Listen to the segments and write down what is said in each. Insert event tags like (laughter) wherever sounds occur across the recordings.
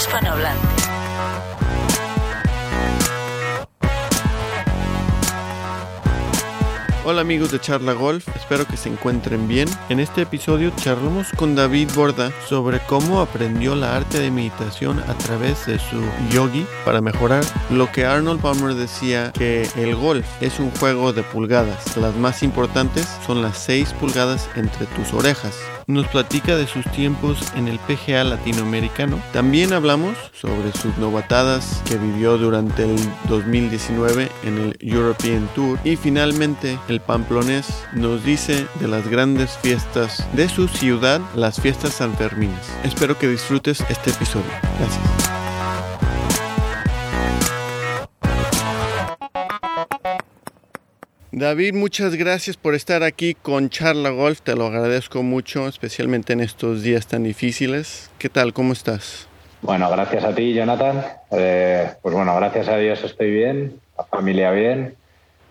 hispanohablante. Hola amigos de Charla Golf, espero que se encuentren bien. En este episodio charlamos con David Borda sobre cómo aprendió la arte de meditación a través de su yogi para mejorar lo que Arnold Palmer decía que el golf es un juego de pulgadas. Las más importantes son las 6 pulgadas entre tus orejas. Nos platica de sus tiempos en el PGA latinoamericano. También hablamos sobre sus novatadas que vivió durante el 2019 en el European Tour. Y finalmente el pamplonés nos dice de las grandes fiestas de su ciudad, las fiestas sanfermines. Espero que disfrutes este episodio. Gracias. David, muchas gracias por estar aquí con Charla Golf, te lo agradezco mucho, especialmente en estos días tan difíciles. ¿Qué tal? ¿Cómo estás? Bueno, gracias a ti, Jonathan. Eh, pues bueno, gracias a Dios estoy bien, la familia bien,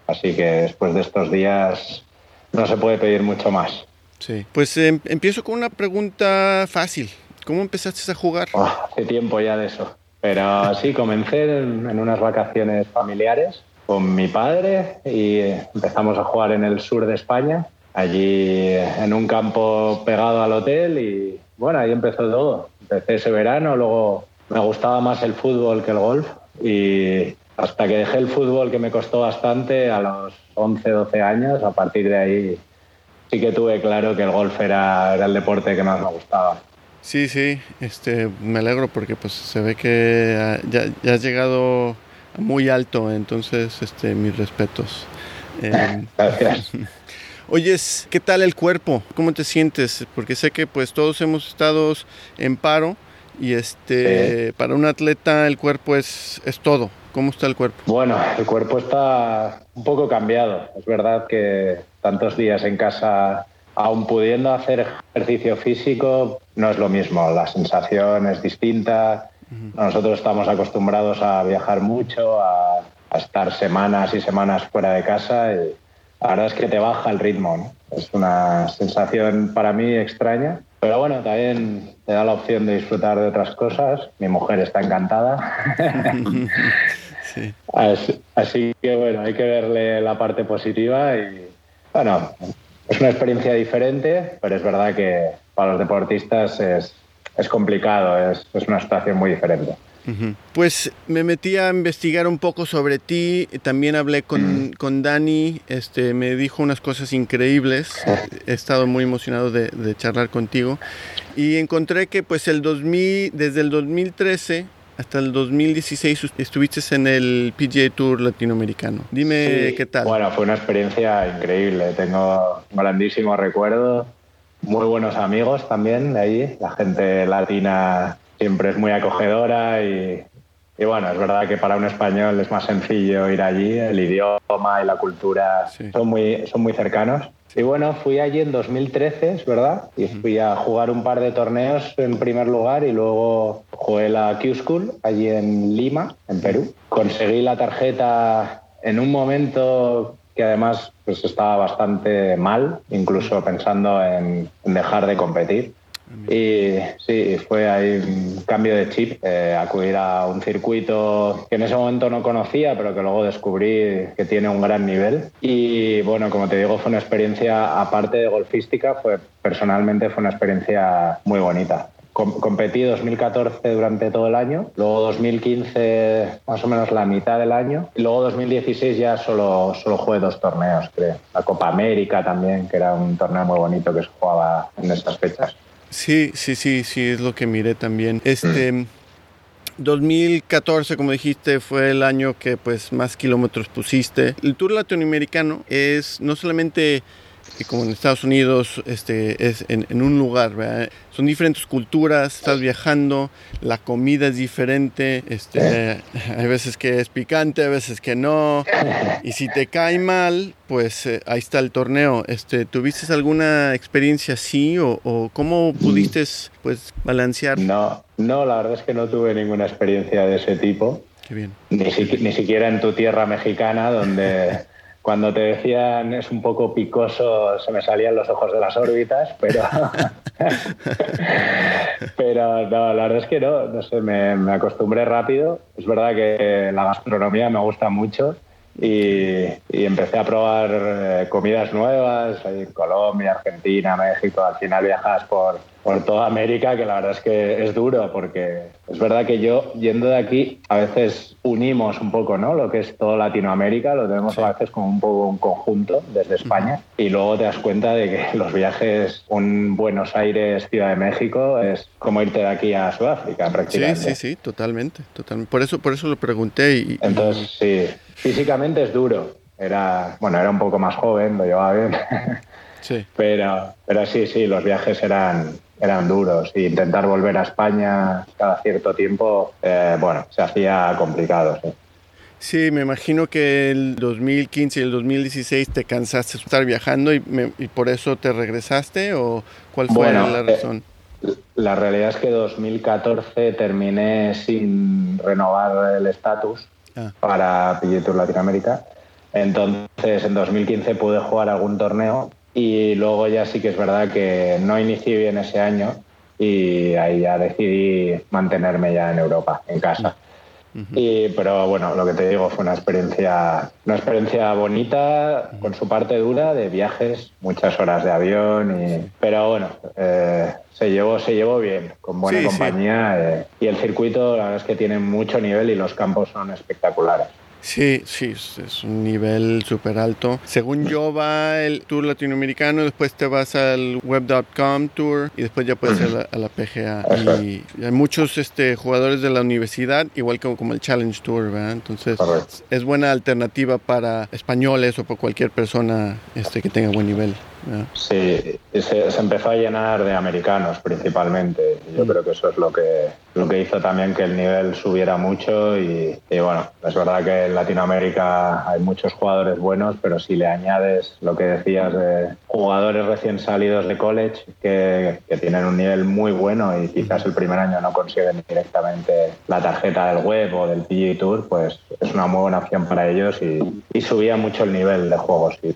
así que después de estos días no se puede pedir mucho más. Sí, pues eh, empiezo con una pregunta fácil. ¿Cómo empezaste a jugar? Oh, hace tiempo ya de eso, pero sí, comencé en, en unas vacaciones familiares con mi padre y empezamos a jugar en el sur de España, allí en un campo pegado al hotel y bueno, ahí empezó todo. Empecé ese verano, luego me gustaba más el fútbol que el golf y hasta que dejé el fútbol que me costó bastante a los 11, 12 años, a partir de ahí sí que tuve claro que el golf era, era el deporte que más me gustaba. Sí, sí, este, me alegro porque pues se ve que ya, ya has llegado muy alto, entonces este, mis respetos. Eh, (laughs) Gracias. (laughs) Oyes, ¿qué tal el cuerpo? ¿Cómo te sientes? Porque sé que pues todos hemos estado en paro y este sí. para un atleta el cuerpo es, es todo. ¿Cómo está el cuerpo? Bueno, el cuerpo está un poco cambiado. Es verdad que tantos días en casa, aún pudiendo hacer ejercicio físico, no es lo mismo. La sensación es distinta. Nosotros estamos acostumbrados a viajar mucho, a, a, estar semanas y semanas fuera de casa y la verdad es que te baja el ritmo. ¿no? Es una sensación para mí extraña, pero bueno, también te da la opción de disfrutar de otras cosas. Mi mujer está encantada. (laughs) sí. así, así que bueno, hay que verle la parte positiva y bueno, es una experiencia diferente, pero es verdad que para los deportistas es, es complicado, es, es, una situación muy diferente. Pues me metí a investigar un poco sobre ti, también hablé con, -huh. con Dani, este, me dijo unas cosas increíbles, he estado muy emocionado de, de, charlar contigo y encontré que pues el 2000, desde el 2013 hasta el 2016 estuviste en el PGA Tour latinoamericano. Dime sí, qué tal. Bueno, fue una experiencia increíble, tengo un grandísimo recuerdo muy buenos amigos también de allí. La gente latina siempre es muy acogedora y, y, bueno, es verdad que para un español es más sencillo ir allí. El idioma y la cultura sí. son, muy, son muy cercanos. Y bueno, fui allí en 2013, es verdad, y fui a jugar un par de torneos en primer lugar y luego jugué la Q-School allí en Lima, en Perú. Conseguí la tarjeta en un momento que además pues estaba bastante mal, incluso pensando en, en dejar de competir. Y sí, fue ahí un cambio de chip, eh, acudir a un circuito que en ese momento no conocía, pero que luego descubrí que tiene un gran nivel. Y bueno, como te digo, fue una experiencia, aparte de golfística, fue personalmente fue una experiencia muy bonita. Com competí 2014 durante todo el año, luego 2015 más o menos la mitad del año, y luego 2016 ya solo, solo jugué dos torneos, creo. La Copa América también, que era un torneo muy bonito que se jugaba en estas fechas. Sí, sí, sí, sí, es lo que miré también. Este, (clears throat) mm. 2014, como dijiste, fue el año que pues más kilómetros pusiste. El Tour Latinoamericano es no solamente como en Estados Unidos, este, es en, en un lugar, ¿verdad? son diferentes culturas, estás viajando, la comida es diferente, este, hay veces que es picante, hay veces que no, y si te cae mal, pues eh, ahí está el torneo. Este, ¿Tuviste alguna experiencia así o, o, cómo pudiste pues, balancear? No, no, la verdad es que no tuve ninguna experiencia de ese tipo. Qué bien. Ni, si, ni siquiera en tu tierra mexicana, donde cuando te decían es un poco picoso, se me salían los ojos de las órbitas, pero, (laughs) Pero no, la verdad es que no, no sé, me, acostumbré rápido. Es verdad que la gastronomía me gusta mucho y, y empecé a probar eh, comidas nuevas ahí en Colombia, Argentina, México. Al final viajas por, por toda América, que la verdad es que es duro, porque es verdad que yo, yendo de aquí, a veces unimos un poco, ¿no? Lo que es todo Latinoamérica, lo tenemos a veces como un poco un conjunto desde España, y luego te das cuenta de que los viajes, un Buenos Aires, Ciudad de México, es como irte de aquí a Sudáfrica, prácticamente. Sí, sí, sí, totalmente, totalmente. Por eso, por eso lo pregunté. Y, Entonces, sí, físicamente es duro. Era, bueno, era un poco más joven, lo llevaba bien. (laughs) Sí. Pero, pero sí, sí, los viajes eran, eran duros. Y intentar volver a España cada cierto tiempo, eh, bueno, se hacía complicado. Sí. Sí, me imagino que el 2015 y el 2016 te cansaste de estar viajando y, me, y por eso te regresaste o cuál fue Bueno, la eh, razón? La realidad es que 2014 terminé sin renovar el estatus Ah. para PGA Latinoamérica. Entonces, en 2015 pude jugar algún torneo y luego ya sí que es verdad que no inicié bien ese año y ahí ya decidí mantenerme ya en Europa, en casa. Y, pero bueno, lo que te digo fue una experiencia, una experiencia bonita, con su parte dura de viajes, muchas horas de avión, y, pero bueno, eh, se llevó, se llevó bien, con buena Sí, sí. compañía. eh, y el circuito, la verdad es que tiene mucho nivel y los campos son espectaculares. Sí, sí, es, un nivel súper alto. Según yo va el tour latinoamericano, después te vas al web.com tour y después ya puedes ir a la, a la PGA. Y hay muchos este, jugadores de la universidad, igual como, como el Challenge Tour, ¿verdad? Entonces Correcto. es buena alternativa para españoles o para cualquier persona este, que tenga buen nivel. Sí, se, se empezó a llenar de americanos principalmente. Yo creo que eso es lo que, lo que hizo también que el nivel subiera mucho. Y, y bueno, es verdad que en Latinoamérica hay muchos jugadores buenos, pero si le añades lo que decías de jugadores recién salidos de college que, que tienen un nivel muy bueno y quizás el primer año no consiguen directamente la tarjeta del web o del PGA Tour, pues es una muy buena opción para ellos y, y subía mucho el nivel de juego. Sí.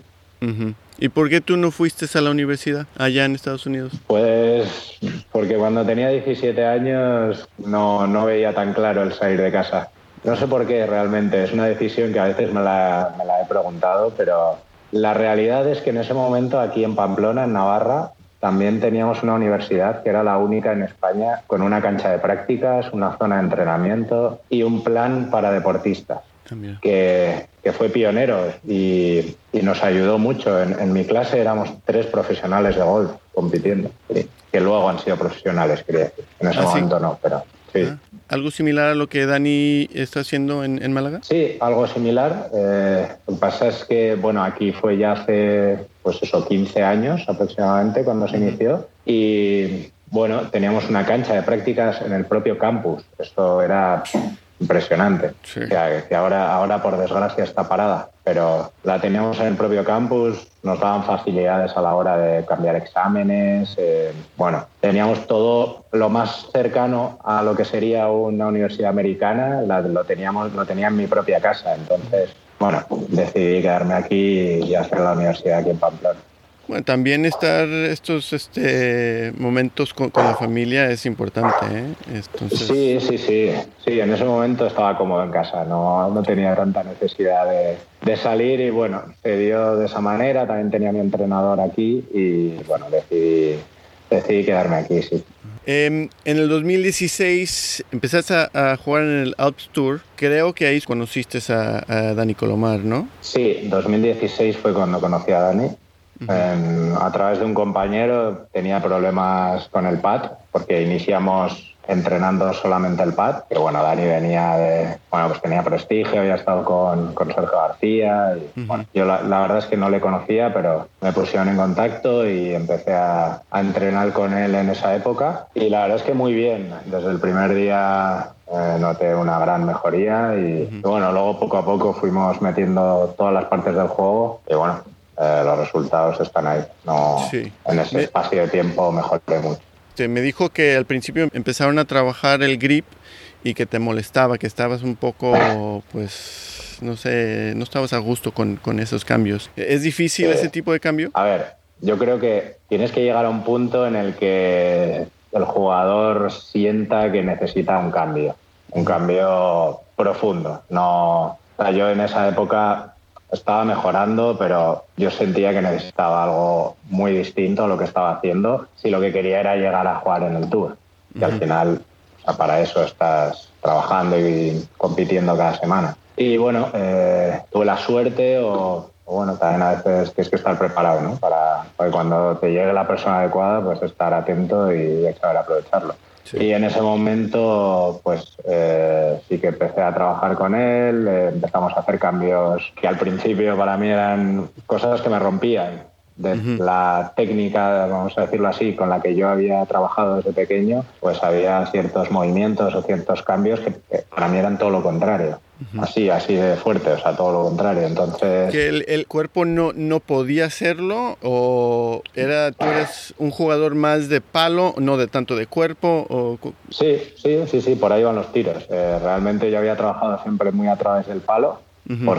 ¿Y por qué tú no fuiste a la universidad allá en Estados Unidos? Pues porque cuando tenía 17 años no, no veía tan claro el salir de casa. No sé por qué realmente, es una decisión que a veces me la, me la he preguntado, pero la realidad es que en ese momento aquí en Pamplona, en Navarra, también teníamos una universidad que era la única en España con una cancha de prácticas, una zona de entrenamiento y un plan para deportistas. Que, que fue pionero y, y nos ayudó mucho. En, en mi clase éramos tres profesionales de golf compitiendo, sí, que luego han sido profesionales, quería decir. En ese ¿Ah, sí? momento no, pero sí. Ah, ¿Algo similar a lo que Dani está haciendo en, en Málaga? Sí, algo similar. Eh, lo que pasa es que, bueno, aquí fue ya hace, pues eso, 15 años aproximadamente cuando se inició. Y, bueno, teníamos una cancha de prácticas en el propio campus. Esto era impresionante. Sí. Que, que ahora, ahora, por desgracia, está parada. Pero la teníamos en el propio campus, nos daban facilidades a la hora de cambiar exámenes. eh, bueno, teníamos todo lo más cercano a lo que sería una universidad americana, la- lo, teníamos, lo tenía en mi propia casa. Entonces, bueno, decidí quedarme aquí y hacer la universidad aquí en Pamplona. Bueno, también estar estos este, momentos con, con la familia es importante, ¿eh? Entonces, Sí, sí, sí. Sí, en ese momento estaba cómodo en casa, no, no tenía tanta necesidad de, de salir y bueno, se dio de esa manera. También tenía mi entrenador aquí y bueno, decidí, decidí quedarme aquí, sí. Em, en el 2016 empezaste a, a jugar en el Alps Tour. Creo que ahí conociste a, a Dani Colomar, ¿no? Sí, 2016 fue cuando conocí a Dani. Eh, a través de un compañero tenía problemas con el pad porque iniciamos entrenando solamente el pad, que bueno, Dani venía de, bueno, pues tenía prestigio, había estado con, con Sergio García y bueno, yo la, la verdad es que no le conocía, pero me pusieron en contacto y empecé a, a entrenar con él en esa época. Y la verdad es que muy bien, desde el primer día eh, noté una gran mejoría y, y bueno, luego poco a poco fuimos metiendo todas las partes del juego y bueno, eh, los resultados están ahí. No, Sí. En ese Me- espacio de tiempo mejoré mucho. Me dijo que al principio empezaron a trabajar el grip y que te molestaba, que estabas un poco, pues, no sé, no estabas a gusto con, con esos cambios. ¿Es difícil ese tipo de cambio? A ver, yo creo que tienes que llegar a un punto en el que el jugador sienta que necesita un cambio, un cambio profundo. No, yo en esa época estaba mejorando, pero yo sentía que necesitaba algo muy distinto a lo que estaba haciendo si lo que quería era llegar a jugar en el Tour. Y al final, para eso estás trabajando y compitiendo cada semana. Y bueno, eh, tuve la suerte o, bueno, también a veces tienes que estar preparado, ¿no? Para, para, cuando te llegue la persona adecuada, pues estar atento y saber aprovecharlo. Y en ese momento, pues eh, sí que empecé a trabajar con él, eh, empezamos a hacer cambios que al principio para mí eran cosas que me rompían. De la técnica, vamos a decirlo así, con la que yo había trabajado desde pequeño, pues había ciertos movimientos o ciertos cambios que para mí eran todo lo contrario así, así de fuerte, o sea, todo lo contrario. Entonces. ¿Que el, cuerpo no, no podía hacerlo? ¿O era, tú eres un jugador más de palo, no de tanto de cuerpo? O... Sí, sí, sí, sí, por ahí van los tiros. Eh, realmente yo había trabajado siempre muy a través del palo. por,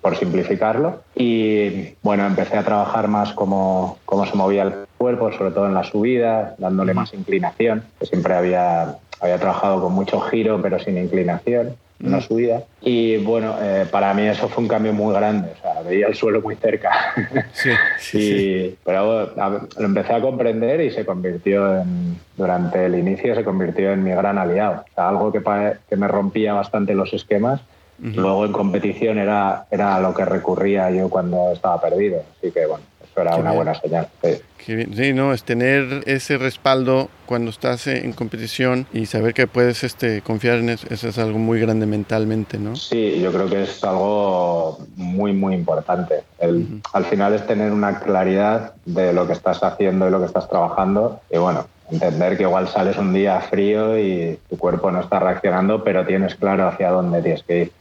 por simplificarlo. Y bueno, empecé a trabajar más como, cómo se movía el cuerpo, sobre todo en la subida, dándole más inclinación, siempre había, había trabajado con mucho giro, pero sin inclinación una subida. Y bueno, eh, para mí eso fue un cambio muy grande, o sea, veía el suelo muy cerca. (laughs) Sí, sí, Pero lo empecé a comprender y se convirtió en, durante el inicio se convirtió en mi gran aliado. O sea, algo que, que me rompía bastante los esquemas. Luego en competición era, era lo que recurría yo cuando estaba perdido. Así que bueno, era una buena señal. Sí. no, es tener ese respaldo cuando estás en competición y saber que puedes este, confiar en eso, eso es algo muy grande mentalmente, ¿no? Sí, yo creo que es algo muy, muy importante. Al final es tener una claridad de lo que estás haciendo y lo que estás trabajando y bueno, entender que igual sales un día frío y tu cuerpo no está reaccionando, pero tienes claro hacia dónde tienes que ir.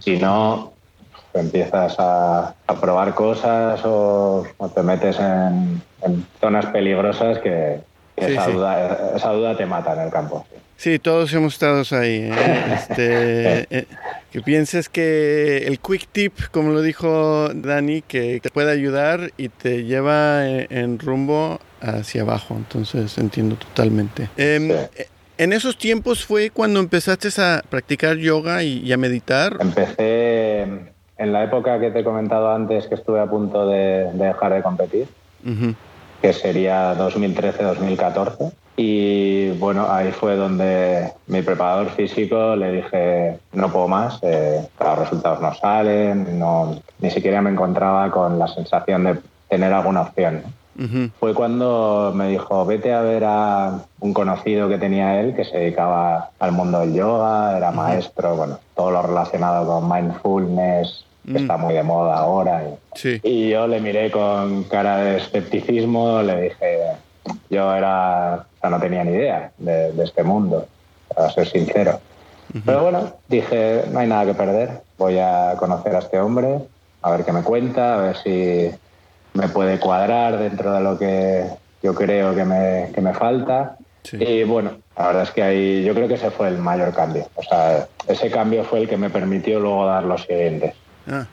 Si no, empiezas a, probar cosas o, te metes en, zonas peligrosas que, esa, Duda, esa, Duda, te mata en el campo. Sí, todos hemos estado ahí. ¿eh? (laughs) Este, eh, que pienses que el quick tip, como lo dijo Dani, que te puede ayudar y te lleva en, rumbo hacia abajo. Entonces entiendo totalmente. Em, ¿En esos tiempos fue cuando empezaste a practicar yoga y a meditar? Empecé en la época que te he comentado antes que estuve a punto de, dejar de competir, que sería 2013-2014. Y bueno, ahí fue donde mi preparador físico le dije, no puedo más, eh, los resultados no salen, no, ni siquiera me encontraba con la sensación de tener alguna opción. Fue cuando me dijo, vete a ver a un conocido que tenía él que se dedicaba al mundo del yoga, era maestro, bueno, todo lo relacionado con mindfulness, que está muy de moda ahora. Y, yo le miré con cara de escepticismo, le dije, yo era, no tenía ni idea de, este mundo, para ser sincero. Pero bueno, dije, no hay nada que perder, voy a conocer a este hombre, a ver qué me cuenta, a ver si me puede cuadrar dentro de lo que yo creo que me, que me falta. Y bueno, la verdad es que ahí yo creo que ese fue el mayor cambio. O sea, ese cambio fue el que me permitió luego dar los siguientes. Ah.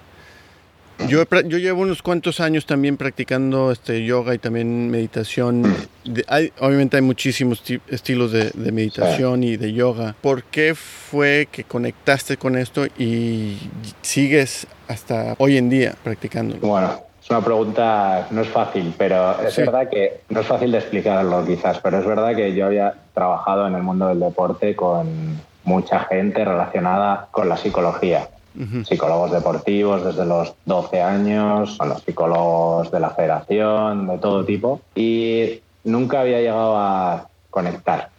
Yo, yo llevo unos cuantos años también practicando este yoga y también meditación. hay, obviamente hay muchísimos estilos de, meditación y de yoga. ¿Por qué fue que conectaste con esto y sigues hasta hoy en día practicando? Bueno, es una pregunta, no es fácil, pero es verdad que no es fácil de explicarlo quizás, pero es verdad que yo había trabajado en el mundo del deporte con mucha gente relacionada con la psicología psicólogos deportivos desde los 12 años, con los psicólogos de la federación, de todo tipo, y nunca había llegado a conectar.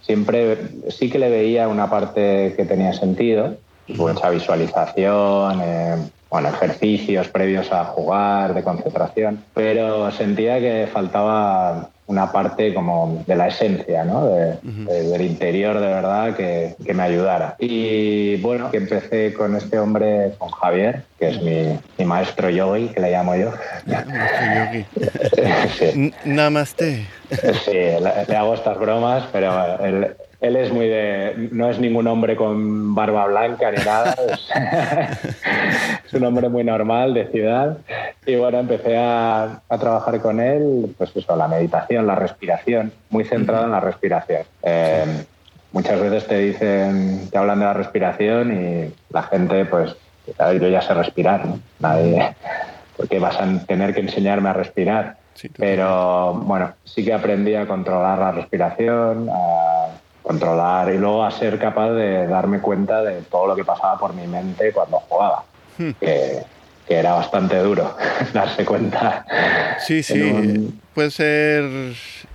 siempre sí que le veía una parte que tenía sentido, mucha visualización, eh, bueno, ejercicios previos a jugar, de concentración, pero sentía que faltaba una parte como de la esencia, ¿no? del interior de verdad que, me ayudara. Y bueno, que empecé con este hombre, con Javier, que es mi, maestro yogi, que le llamo yo. Yogi. (laughs) Namaste. Sí, le, hago estas bromas, pero él, él es muy de. No es ningún hombre con barba blanca ni nada. (laughs) (laughs) Es, un hombre muy normal de ciudad. Y bueno, empecé a, a, trabajar con él, pues eso, la meditación, la respiración, muy centrado en la respiración. Eh, muchas veces te dicen, te hablan de la respiración y la gente, pues, yo ya sé respirar, ¿no? Nadie, porque vas a tener que enseñarme a respirar. Sí, Pero bueno, sí que aprendí a controlar la respiración, a controlar y luego a ser capaz de darme cuenta de todo lo que pasaba por mi mente cuando jugaba. Hmm. Que, que, era bastante duro (laughs) darse cuenta. Sí, sí. Un... Puede ser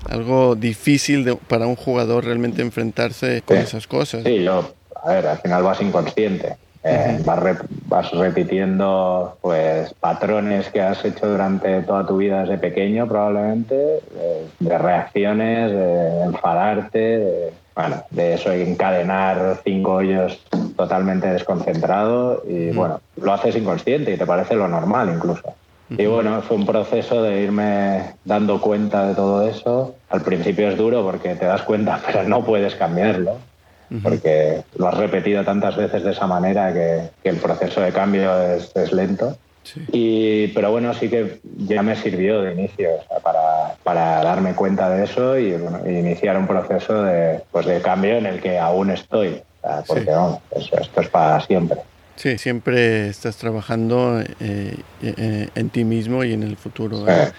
algo difícil de, para un jugador realmente enfrentarse con esas cosas. Sí, yo, a ver, al final vas inconsciente. Eh, vas, re, vas, repitiendo pues patrones que has hecho durante toda tu vida desde pequeño probablemente de, de reacciones de enfadarte de, bueno, de eso encadenar cinco hoyos totalmente desconcentrado y bueno lo haces inconsciente y te parece lo normal incluso. Y bueno fue un proceso de irme dando cuenta de todo eso. Al principio es duro porque te das cuenta (laughs) pero no puedes cambiarlo porque lo has repetido tantas veces de esa manera que, que el proceso de cambio es, es lento. Sí. Y, pero bueno, sí que ya me sirvió de inicio o sea, para, para, darme cuenta de eso y bueno, iniciar un proceso de, pues de cambio en el que aún estoy. O sea, porque sí. no, eso, esto es para siempre. Sí, siempre estás trabajando eh, eh, en ti mismo y en el futuro. ¿eh?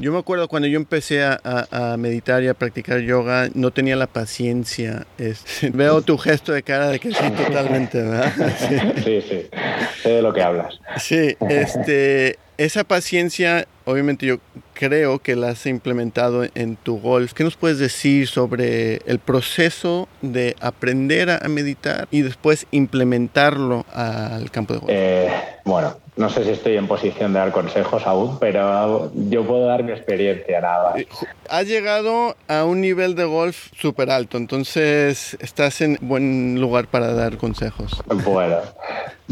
Yo me acuerdo cuando yo empecé a, a, meditar y a practicar yoga, no tenía la paciencia. Es, (laughs) veo tu gesto de cara de que sí, totalmente, ¿verdad? (laughs) Sí, sí, sí. sé de lo que hablas. Sí, este, esa paciencia, obviamente yo creo que la has implementado en tu golf. ¿Qué nos puedes decir sobre el proceso de aprender a meditar y después implementarlo al campo de golf? Eh, bueno, no sé si estoy en posición de dar consejos aún, pero yo puedo dar mi experiencia nada. Has llegado a un nivel de golf súper alto, entonces estás en buen lugar para dar consejos. Bueno,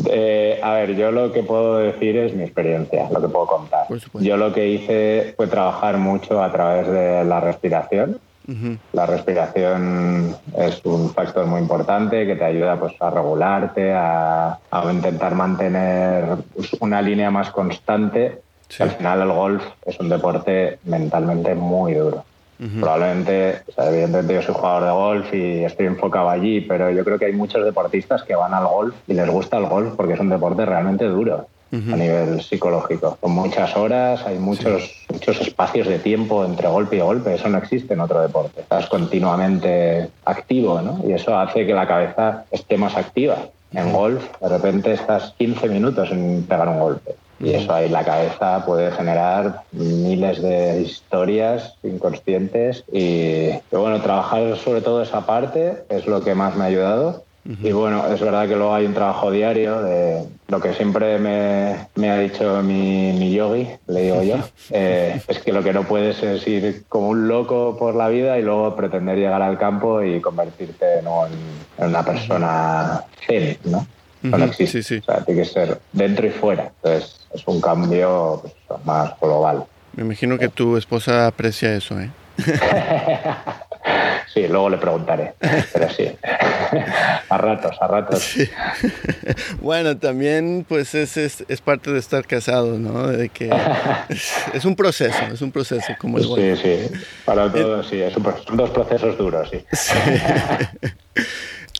eh, a ver, yo lo que puedo decir es mi experiencia, lo que puedo contar. Yo lo que hice fue trabajar mucho a través de la respiración. Uh -huh. La respiración es un factor muy importante que te ayuda pues, a regularte, a, a intentar mantener pues, una línea más constante. Sí. Al final el golf es un deporte mentalmente muy duro. Uh -huh. Probablemente, o sea, evidentemente yo soy jugador de golf y estoy enfocado allí, pero yo creo que hay muchos deportistas que van al golf y les gusta el golf porque es un deporte realmente duro. Uh -huh. a nivel psicológico. Con muchas horas, hay muchos, sí. muchos espacios de tiempo entre golpe y golpe. Eso no existe en otro deporte. Estás continuamente activo, ¿no? Y eso hace que la cabeza esté más activa. En golf, de repente estás 15 minutos en pegar un golpe. Y eso ahí la cabeza puede generar miles de historias inconscientes. Y, y bueno, trabajar sobre todo esa parte es lo que más me ha ayudado. Y bueno, es verdad que luego hay un trabajo diario de lo que siempre me, me ha dicho mi, mi, yogi, le digo yo, (laughs) eh, es que lo que no puedes es ir como un loco por la vida y luego pretender llegar al campo y convertirte ¿no? en, en, una persona zen, ¿no? No existe. Sí, sí. O sea, tiene que ser dentro y fuera. Entonces, es un cambio pues, más global. Me imagino que tu esposa aprecia eso, ¿eh? (laughs) Sí, luego le preguntaré, pero sí, (laughs) a ratos, a ratos. Sí. (laughs) Bueno, también pues es, es, es, parte de estar casado, ¿no? De que es, es, un proceso, es un proceso como el Sí, bueno. sí, para todos sí, es un, son dos procesos duros, sí. (laughs) sí.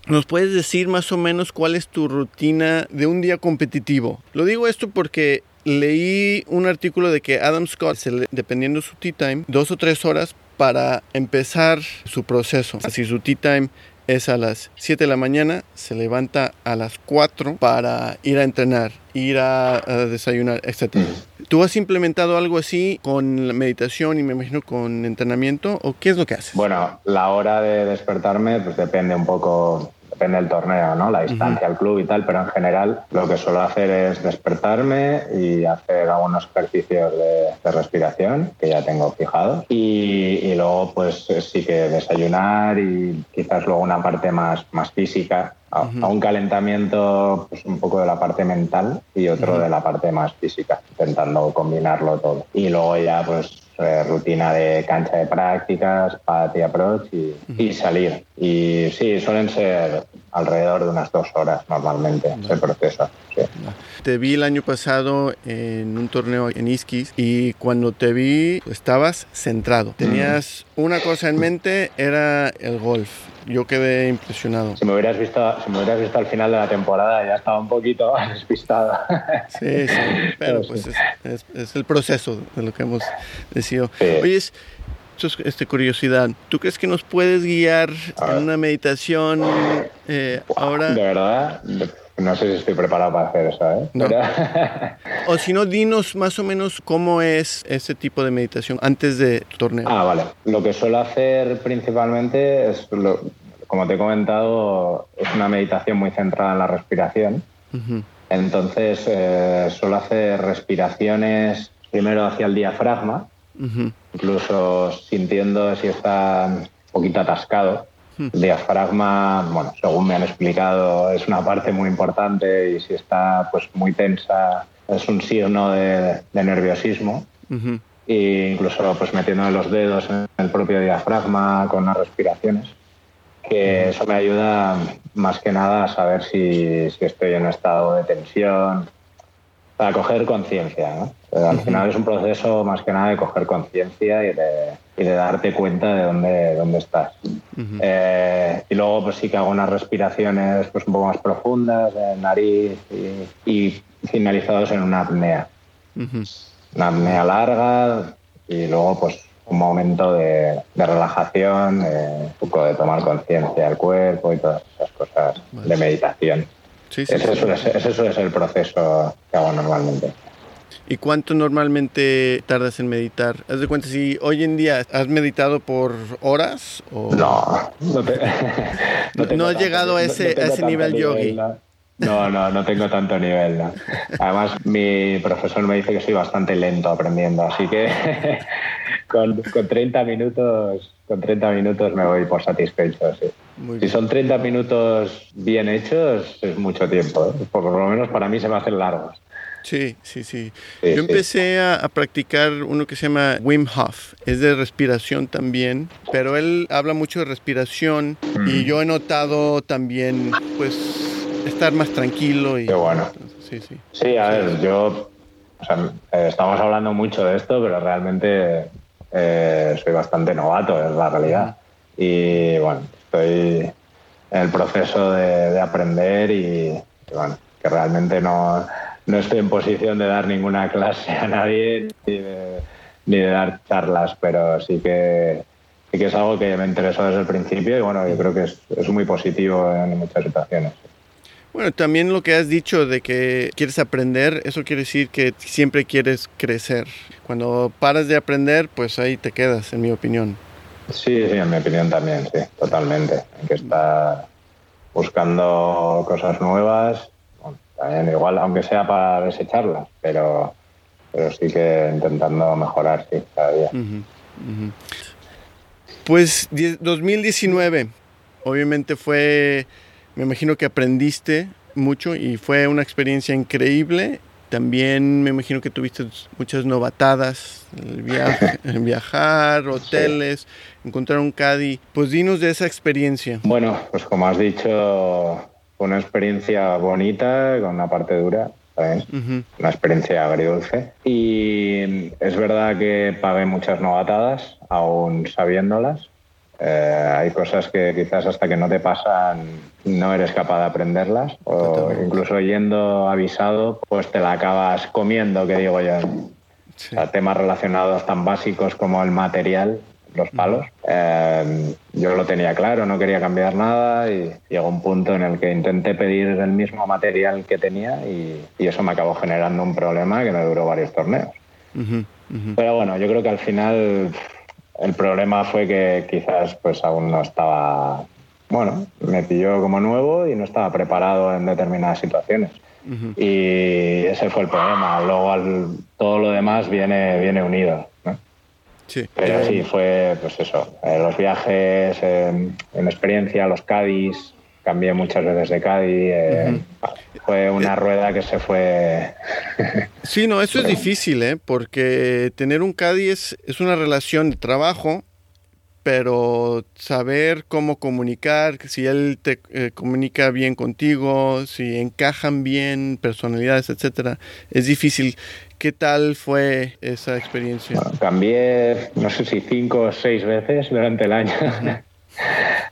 ¿Nos puedes decir más o menos cuál es tu rutina de un día competitivo? Lo digo esto porque leí un artículo de que Adam Scott, dependiendo de su tea time, dos o tres horas para empezar su proceso. Si su tea time es a las 7 de la mañana, se levanta a las 4 para ir a entrenar, ir a, a desayunar, etc. ¿Tú has implementado algo así con la meditación y me imagino con entrenamiento o qué es lo que haces? Bueno, la hora de despertarme pues depende un poco depende del torneo, ¿no? La distancia uh -huh. al club y tal, pero en general lo que suelo hacer es despertarme y hacer algunos ejercicios de, de respiración que ya tengo fijados y, y, luego pues sí que desayunar y quizás luego una parte más, más física a, a un calentamiento pues, un poco de la parte mental y otro de la parte más física, intentando combinarlo todo. Y luego ya pues eh, rutina de cancha de prácticas, party approach y, y salir. Y sí, suelen ser alrededor de unas dos horas normalmente el proceso. sí. Te vi el año pasado en un torneo en Iskis y cuando te vi estabas centrado. Tenías una cosa en mente, era el golf. Yo quedé impresionado. Si me hubieras visto, si me hubieras visto al final de la temporada ya estaba un poquito (laughs) despistado. Sí, sí, pero pues es, es- es el proceso de lo que hemos decidido. Sí. Oye, este, curiosidad, ¿tú crees que nos puedes guiar en una meditación eh, ahora? De verdad, no sé si estoy preparado para hacer eso, ¿eh? No. Pero- O (laughs) si no, dinos más o menos cómo es ese tipo de meditación antes de tu torneo. Ah, vale. Lo que suelo hacer principalmente es, lo- como te he comentado, es una meditación muy centrada en la respiración. Entonces, eh, suelo hacer respiraciones primero hacia el diafragma, ujú, incluso sintiendo si está un poquito atascado. El diafragma, bueno, según me han explicado, es una parte muy importante y si está pues muy tensa es un signo de, de nerviosismo. E incluso pues metiendo los dedos en el propio diafragma con unas respiraciones, que eso me ayuda más que nada a saber si, si estoy en un estado de tensión, para coger conciencia. ¿no? Eh, Al final es un proceso más que nada de coger conciencia y de, y de darte cuenta de dónde, dónde estás. Eh, y luego pues sí que hago unas respiraciones pues un poco más profundas de nariz y, y finalizados en una apnea una apnea larga y luego pues un momento de, de relajación, un poco de tomar conciencia del cuerpo y todas esas cosas de meditación. Sí, sí, Ese sí. suele, ser, ese suele ser el proceso que hago normalmente. ¿Y cuánto normalmente tardas en meditar? Haz de cuenta, si hoy en día has meditado por horas o... No, no, te- (laughs) No tengo has tanto- llegado a no- ese- no a ese tanto nivel yogi. ¿no? No, no, no tengo tanto nivel. no. Además, mi profesor me dice que soy bastante lento aprendiendo, así que (laughs) con, con 30 minutos, con 30 minutos me voy por satisfecho. sí. Si son 30 minutos bien hechos, es mucho tiempo. ¿eh? Por lo menos para mí se me hacen largos. Sí, sí, sí. Yo empecé a, a practicar uno que se llama Wim Hof. Es de respiración también, pero él habla mucho de respiración y yo he notado también, pues, estar más tranquilo y... Qué bueno. Sí, sí. Sí, a ver, yo. o sea, eh, estamos hablando mucho de esto, pero realmente eh, soy bastante novato, es la realidad. Y bueno, estoy en el proceso de, de aprender y, y, bueno, que realmente no, no estoy en posición de dar ninguna clase a nadie ni de, ni de dar charlas, pero sí que, sí que es algo que me interesó desde el principio y bueno, yo creo que es, es muy positivo en muchas situaciones. Bueno, también lo que has dicho de que quieres aprender, eso quiere decir que siempre quieres crecer. Cuando paras de aprender, pues ahí te quedas, en mi opinión. Sí, sí, en mi opinión también, sí, totalmente. Hay que estar buscando cosas nuevas, también igual, aunque sea para desecharlas, pero, pero sí que intentando mejorar, sí, cada día. Pues die- 2019, obviamente fue, me imagino que aprendiste mucho y fue una experiencia increíble. También me imagino que tuviste muchas novatadas, el viaje, (laughs) el viajar, hoteles, encontrar un caddy. Pues dinos de esa experiencia. Bueno, pues como has dicho, una experiencia bonita, con una parte dura, una experiencia agridulce. Y es verdad que pagué muchas novatadas, aún sabiéndolas. Eh, hay cosas que quizás hasta que no te pasan no eres capaz de aprenderlas o incluso yendo avisado pues te la acabas comiendo, que digo yo. sí. O sea, temas relacionados tan básicos como el material, los palos. Eh, yo lo tenía claro, no quería cambiar nada y llegó un punto en el que intenté pedir el mismo material que tenía y, y eso me acabó generando un problema que me duró varios torneos. Ujú. Pero bueno, yo creo que al final el problema fue que quizás pues aún no estaba, bueno, me pilló como nuevo y no estaba preparado en determinadas situaciones. Ujú. Y ese fue el problema. Luego al- todo lo demás viene, viene unido. Pero Eh, sí, fue pues eso, eh, los viajes, eh, en experiencia, los Cádiz, cambié muchas veces de Cádiz. eh, Fue una rueda que se fue. Sí, no, eso es difícil, ¿eh? Porque tener un es, es una relación de trabajo, pero saber cómo comunicar, si él te eh, comunica bien contigo, si encajan bien personalidades, etcétera, es difícil. ¿Qué tal fue esa experiencia? Bueno, cambié, no sé si cinco o seis veces durante el año. (laughs)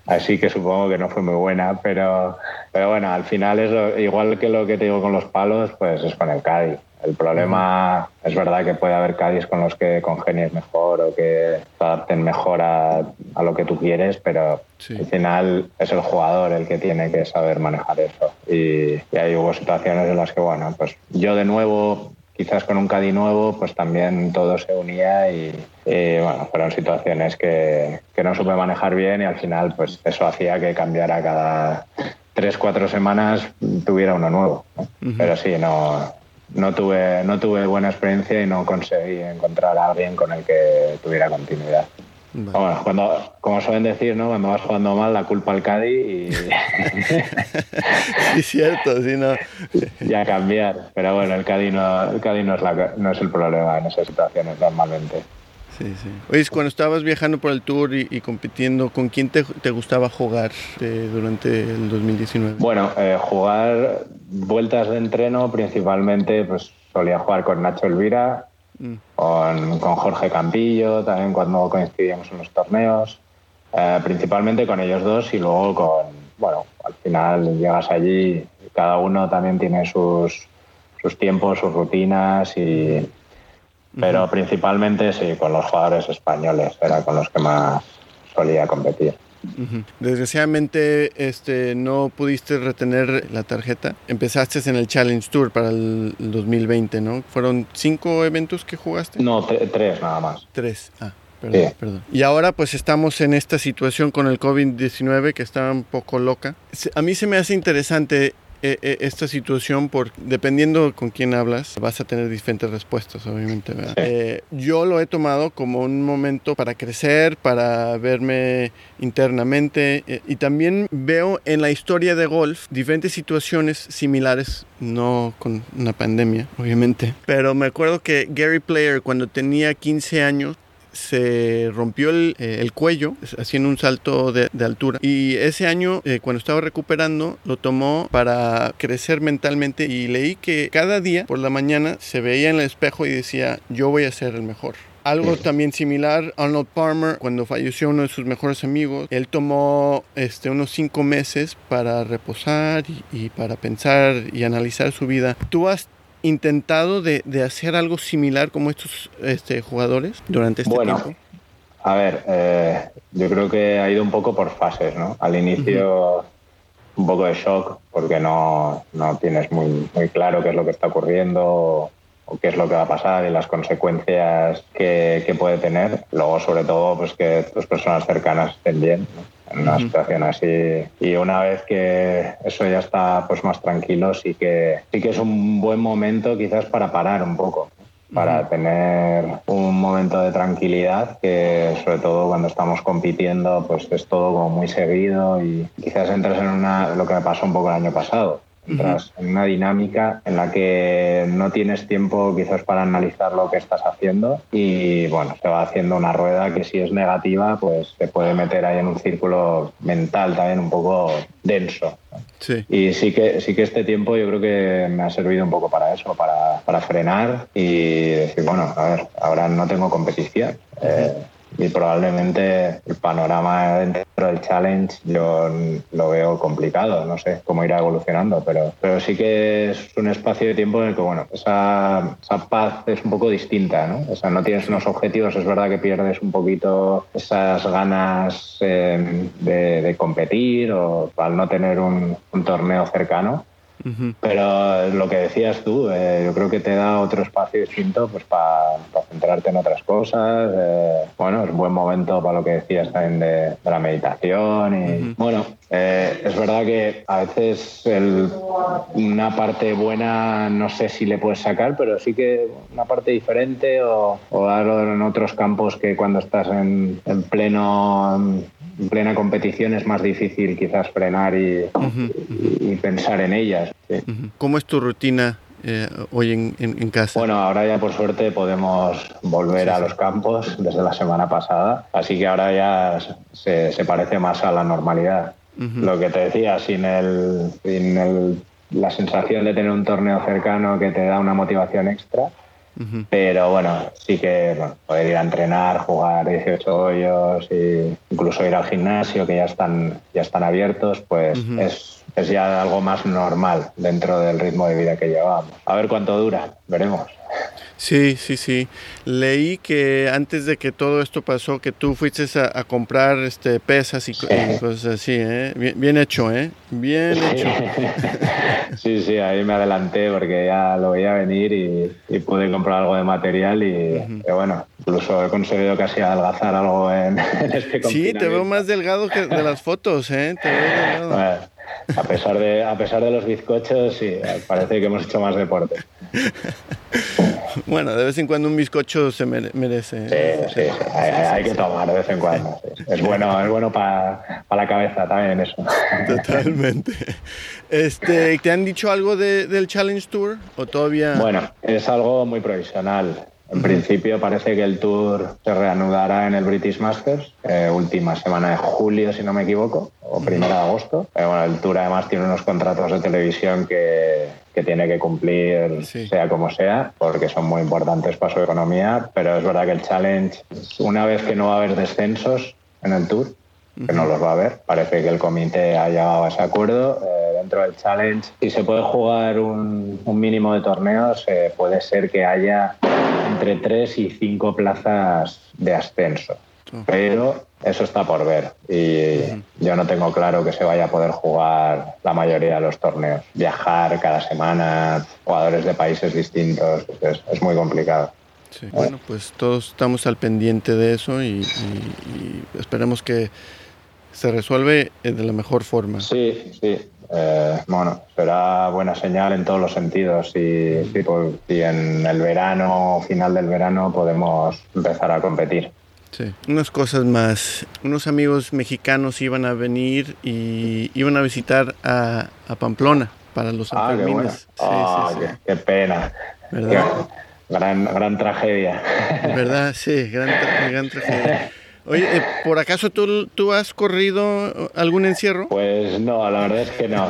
Así que supongo que no fue muy buena, pero, pero bueno, al final es lo- igual que lo que te digo con los palos, pues es con el Cádiz. El problema es verdad que puede haber Cádiz con los que congenies mejor o que se adapten mejor a, a lo que tú quieres, pero Sí. al final es el jugador el que tiene que saber manejar eso. Y, y ahí hubo situaciones en las que, bueno, pues yo de nuevo quizás con un Cádiz nuevo, pues también todo se unía y, y, bueno, fueron situaciones que, que no supe manejar bien y al final pues eso hacía que cambiara cada tres, cuatro semanas tuviera uno nuevo. ¿no? Pero sí, no, no, tuve, no tuve buena experiencia y no conseguí encontrar a alguien con el que tuviera continuidad. Vale. Bueno, cuando, como suelen decir, ¿no? cuando vas jugando mal, la culpa al Cádiz (laughs) Sí, cierto, sí, no. y, y a cambiar. Pero bueno, el Cádiz, no, el Cádiz no, es la, no es el problema en esas situaciones normalmente. Sí, sí. Oye, cuando estabas viajando por el tour y, y compitiendo, ¿con quién te, te gustaba jugar eh, durante el 2019? Bueno, eh, jugar vueltas de entreno principalmente, pues solía jugar con Nacho Elvira, Mm. con, con Jorge Campillo, también cuando coincidíamos en los torneos, eh, principalmente con ellos dos y luego con, bueno, al final llegas allí, y cada uno también tiene sus, sus tiempos, sus rutinas y... Pero principalmente sí, con los jugadores españoles, era con los que más solía competir. Desgraciadamente este, no pudiste retener la tarjeta. Empezaste en el Challenge Tour para el 2020, ¿no? ¿Fueron cinco eventos que jugaste? No, tre- tres nada más. Tres. Ah, perdón, Sí. perdón. Y ahora pues estamos en esta situación con el COVID-19 que está un poco loca. A mí se me hace interesante esta situación por dependiendo con quién hablas vas a tener diferentes respuestas obviamente ¿verdad? Eh, yo lo he tomado como un momento para crecer para verme internamente eh, y también veo en la historia de golf diferentes situaciones similares no con una pandemia obviamente pero me acuerdo que Gary Player cuando tenía 15 años se rompió el, eh, el cuello haciendo un salto de, de altura. Y ese año eh, cuando estaba recuperando lo tomó para crecer mentalmente y leí que cada día por la mañana se veía en el espejo y decía yo voy a ser el mejor algo también similar, Arnold Palmer, cuando falleció uno de sus mejores amigos, él tomó este, unos cinco meses para reposar y, y para pensar y analizar su vida. ¿Tú has intentado de, de hacer algo similar como estos este, jugadores durante este Bueno, tiempo? A ver, eh, yo creo que ha ido un poco por fases, ¿no? Al inicio un poco de shock porque no, no tienes muy, muy claro qué es lo que está ocurriendo o, o qué es lo que va a pasar y las consecuencias que, que puede tener. Luego, sobre todo, pues que tus personas cercanas estén bien ¿no? En una situación así. Y una vez que eso ya está pues más tranquilo, sí que, sí que es un buen momento quizás para parar un poco para tener un momento de tranquilidad que sobre todo cuando estamos compitiendo pues es todo como muy seguido y quizás entras en una lo que me pasó un poco el año pasado entras en una dinámica en la que no tienes tiempo quizás para analizar lo que estás haciendo y bueno se va haciendo una rueda que si es negativa pues te puede meter ahí en un círculo mental también un poco denso Sí. y sí que, sí que este tiempo yo creo que me ha servido un poco para eso, para, para frenar y decir, bueno, a ver, ahora no tengo competición. eh, y probablemente el panorama dentro del challenge yo lo veo complicado, no sé cómo irá evolucionando, pero, pero sí que es un espacio de tiempo en el que, bueno, esa, esa paz es un poco distinta, ¿no? O sea, no tienes unos objetivos, es verdad que pierdes un poquito esas ganas eh, de, competir o al no tener un torneo cercano. Pero lo que decías tú, eh, yo creo que te da otro espacio distinto pues para centrarte en otras cosas. eh, bueno, es un buen momento para lo que decías también de, de la meditación. Y bueno, eh, es verdad que a veces el- una parte buena no sé si le puedes sacar, pero sí que una parte diferente o, o darlo en otros campos que cuando estás en, en pleno en plena competición es más difícil quizás frenar y, y- y pensar en ellas. sí. ¿Cómo es tu rutina eh, hoy en, en- en casa? Bueno, ahora ya por suerte podemos volver a los campos desde la semana pasada, así que ahora ya se, se parece más a la normalidad. Lo que te decía, sin, el, sin el- la sensación de tener un torneo cercano que te da una motivación extra, Pero bueno, sí que bueno, poder ir a entrenar, jugar 18 hoyos e incluso ir al gimnasio que ya están, ya están abiertos, pues es, es ya algo más normal dentro del ritmo de vida que llevamos. A ver cuánto dura, veremos. Sí, sí, sí. Leí que antes de que todo esto pasó, que tú fuiste a, a comprar este, pesas y, co- y cosas así, ¿eh? Bien, bien hecho, ¿eh? Bien hecho. (laughs) Sí, sí, ahí me adelanté porque ya lo veía venir y, y pude comprar algo de material y, y bueno, incluso he conseguido casi adelgazar algo en, (laughs) en este Sí, te veo más delgado que de las fotos, ¿eh? Te veo delgado. Bueno, a pesar de a pesar de los bizcochos, sí, parece que hemos hecho más deporte. Bueno, de vez en cuando un bizcocho se mere- merece. Sí, ¿eh? sí, sí, hay, que tomar de vez en cuando. Es bueno, es bueno para la cabeza también eso. Totalmente. Este, ¿Te han dicho algo de- del Challenge Tour o todavía? Bueno, es algo muy provisional. En principio parece que el tour se reanudará en el British Masters, eh, última semana de julio, si no me equivoco, o primera de agosto. Pero bueno, el tour además tiene unos contratos de televisión que, que tiene que cumplir Sí. sea como sea, porque son muy importantes para su economía. Pero es verdad que el Challenge, una vez que no va a haber descensos en el tour, que no los va a haber. Parece que el comité ha llegado a ese acuerdo. Eh, dentro del challenge, si se puede jugar un, un mínimo de torneos, eh, puede ser que haya entre 3 y 5 plazas de ascenso. Pero eso está por ver y yo no tengo claro que se vaya a poder jugar la mayoría de los torneos. Viajar cada semana, jugadores de países distintos, es, es muy complicado. Sí. Bueno, pues todos estamos al pendiente de eso y, y- y esperemos que se resuelve de la mejor forma. Sí, sí. Eh, bueno, será buena señal en todos los sentidos. Y, sí, pues, si en el verano, final del verano, podemos empezar a competir. Sí. Unas cosas más. Unos amigos mexicanos iban a venir y iban a visitar a, a Pamplona para los Ah, qué bueno. Sí, Ah, sí, sí. qué, qué pena. ¿Verdad? Qué- gran, gran tragedia. ¿Verdad? Sí, gran, tra- gran tragedia. (laughs) Oye, eh, ¿por acaso tú, tú has corrido algún encierro? Pues no, la verdad es que no.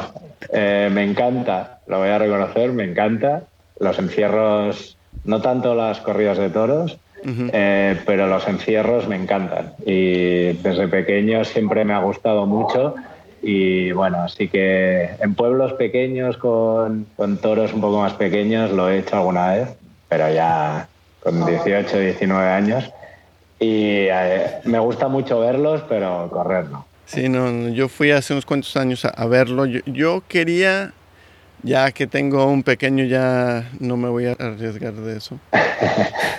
Eh, me encanta, lo voy a reconocer, me encanta. Los encierros, no tanto las corridas de toros, eh, pero los encierros me encantan. Y desde pequeño siempre me ha gustado mucho. Y bueno, así que en pueblos pequeños con, con toros un poco más pequeños lo he hecho alguna vez, pero ya con 18, 19 años. Y eh, me gusta mucho verlos, pero correr no. Sí, no, yo fui hace unos cuantos años a, a verlo. Yo, yo quería, ya que tengo un pequeño, ya no me voy a arriesgar de eso. (laughs)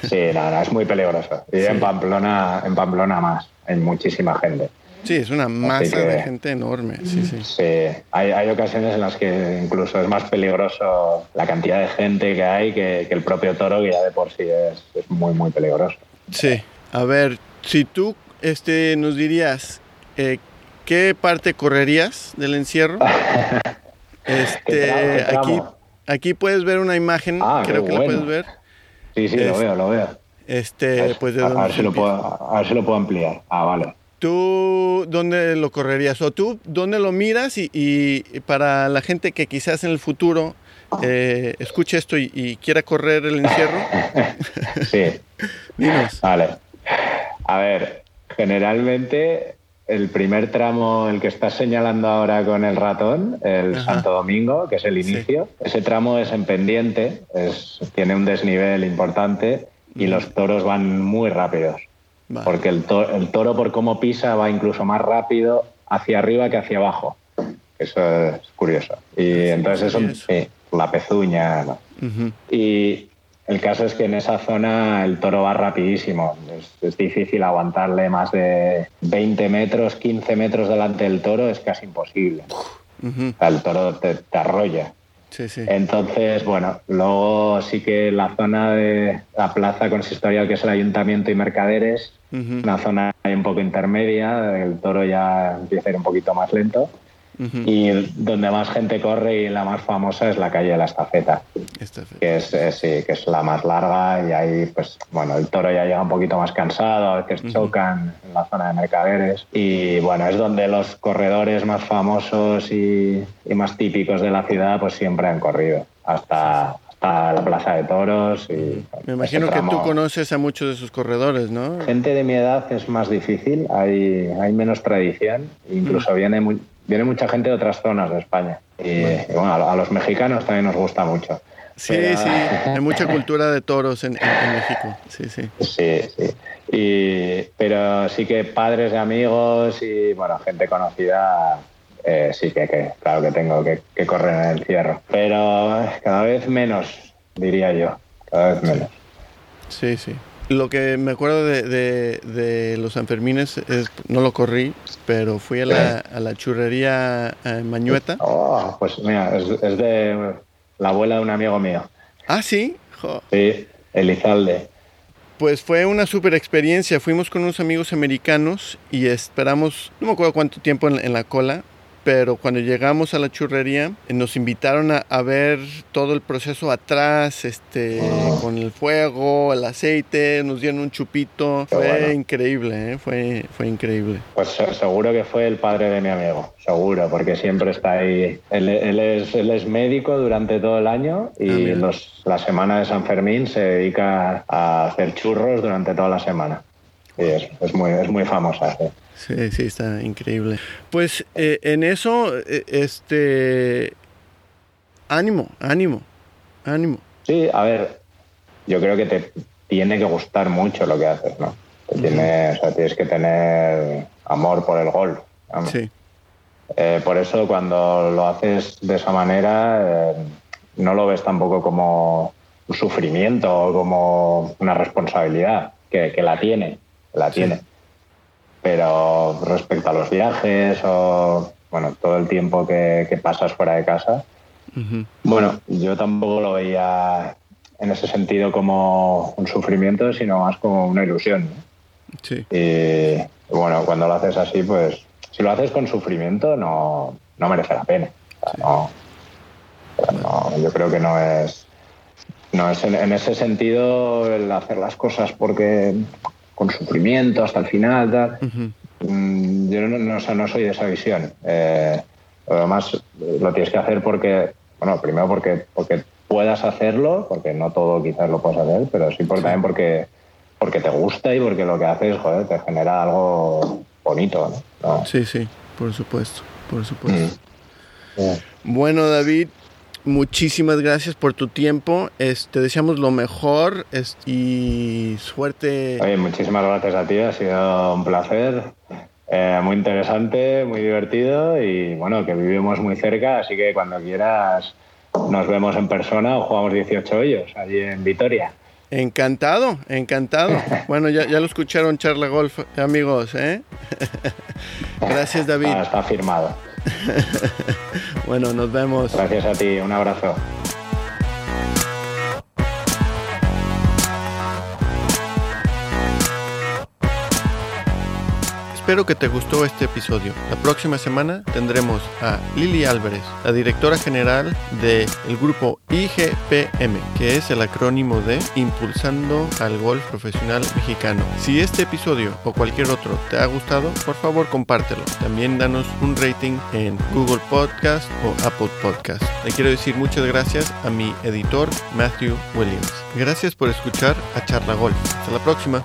Sí, no, no, es muy peligroso. Y en Pamplona, en Pamplona más, hay muchísima gente. Sí, es una masa de que- gente enorme. Sí, sí. Sí, hay, hay ocasiones en las que incluso es más peligroso la cantidad de gente que hay que, que el propio toro, que ya de por sí es, es muy, muy peligroso. Sí. A ver, si tú este, nos dirías eh, qué parte correrías del encierro. (laughs) ¿Qué Este, tramo, qué tramo? aquí, aquí puedes ver una imagen, Ah, creo que la puedes ver. Sí, sí, lo veo, lo veo. Este, pues de a, a ver si lo puedo, a ver si lo puedo ampliar. Ah, vale. ¿Tú dónde lo correrías? ¿O tú dónde lo miras? Y, y para la gente que quizás en el futuro eh, escuche esto y, y quiera correr el encierro, (laughs) Sí, (laughs) dinos. vale. A ver, generalmente el primer tramo, el que estás señalando ahora con el ratón, el Ajá. Santo Domingo, que es el Sí. inicio, ese tramo es en pendiente, es, tiene un desnivel importante y los toros van muy rápidos. Porque el, to- el toro, por cómo pisa, va incluso más rápido hacia arriba que hacia abajo. Eso es curioso. Y entonces eso, sabía eso. sí, la pezuña. ¿no? Ujú. Y el caso es que en esa zona el toro va rapidísimo. Es, es difícil aguantarle más de 20 metros, 15 metros delante del toro, es casi imposible. Sea, el toro te, te arrolla. Sí, sí. Entonces, bueno, luego sí que la zona de la plaza consistorial, que es el ayuntamiento y mercaderes, una zona un poco intermedia, el toro ya empieza a ir un poquito más lento. Y donde más gente corre y la más famosa es la calle de la Estafeta, Esta fe- que es, eh, sí, que es la más larga y ahí, pues, bueno, el toro ya llega un poquito más cansado, a veces chocan en la zona de mercaderes y, bueno, es donde los corredores más famosos y, y más típicos de la ciudad, pues siempre han corrido, hasta, hasta la Plaza de Toros y... Me imagino que tú conoces a muchos de sus corredores, ¿no? Gente de mi edad es más difícil, hay, hay menos tradición, incluso viene, mu- viene mucha gente de otras zonas de España. Y, y bueno, a, a los mexicanos también nos gusta mucho. Sí, Pero- sí, hay mucha cultura de toros en, en- en México. Sí, sí. Sí, sí. Y, pero sí que padres de amigos y bueno, gente conocida, eh, sí que, que claro que tengo que, que correr en el cierro. Pero cada vez menos, diría yo. Cada vez menos. Sí, sí. Lo que me acuerdo de, de- de los Sanfermines es, no lo corrí, pero fui a la, a la churrería eh, Mañueta. Oh, pues mira, es, es de la abuela de un amigo mío. Ah, sí. Jo. Sí, Elizalde. Pues fue una super experiencia. Fuimos con unos amigos americanos y esperamos, no me acuerdo cuánto tiempo en, en la cola, pero cuando llegamos a la churrería eh, nos invitaron a, a ver todo el proceso atrás, este, con el fuego, el aceite, nos dieron un chupito. Qué Fue bueno. increíble, ¿eh? fue, fue increíble. Pues se- seguro que fue el padre de mi amigo, seguro, porque siempre está ahí. Él, él es, él es médico durante todo el año y Ah, los, la semana de San Fermín se dedica a hacer churros durante toda la semana. Y es, es muy, es muy famosa. sí. Sí, sí, está increíble. Pues eh, en eso, eh, este, ánimo, ánimo, ánimo. Sí, a ver, yo creo que te tiene que gustar mucho lo que haces, ¿no? Te tiene, o sea, tienes que tener amor por el vamos. Sí, Eh, por eso cuando lo haces de esa manera eh, no lo ves tampoco como un sufrimiento o como una responsabilidad, que, que la tiene, la Sí. tiene. Pero respecto a los viajes o bueno, todo el tiempo que, que pasas fuera de casa, bueno, yo tampoco lo veía en ese sentido como un sufrimiento, sino más como una ilusión. ¿no? sí, Y bueno, cuando lo haces así, pues si lo haces con sufrimiento, no, no merece la pena. O sea, no- no, yo creo que no es. No es en, en ese sentido el hacer las cosas porque con sufrimiento hasta el final, tal. Mm, Yo no, soy de esa visión. Eh, además, eh, lo tienes que hacer porque, bueno, primero porque, porque puedas hacerlo, porque no todo quizás lo puedas hacer, pero sí, por, también porque, porque te gusta y porque lo que haces, joder, te genera algo bonito, ¿no? No. sí, sí, por supuesto, por supuesto. Mm. Bueno, David, muchísimas gracias por tu tiempo. Es- te deseamos lo mejor y suerte. Oye, muchísimas gracias a ti, ha sido un placer, eh, muy interesante, muy divertido y bueno, que vivimos muy cerca, así que cuando quieras nos vemos en persona o jugamos 18 hoyos allí en Vitoria. Encantado, encantado. (laughs) Bueno, ya, ya lo escucharon, Charla Golf, amigos, ¿eh? (laughs) Gracias, David. Ah, está firmado. (laughs) Bueno, nos vemos. Gracias a ti, un abrazo. Espero que te gustó este episodio. La próxima semana tendremos a Lili Álvarez, la directora general del grupo IGPM, que es el acrónimo de Impulsando al Golf Profesional Mexicano. Si este episodio o cualquier otro te ha gustado, por favor compártelo. También danos un rating en Google Podcast o Apple Podcast. Le quiero decir muchas gracias a mi editor Matthew Williams. Gracias por escuchar a Charla Golf. Hasta la próxima.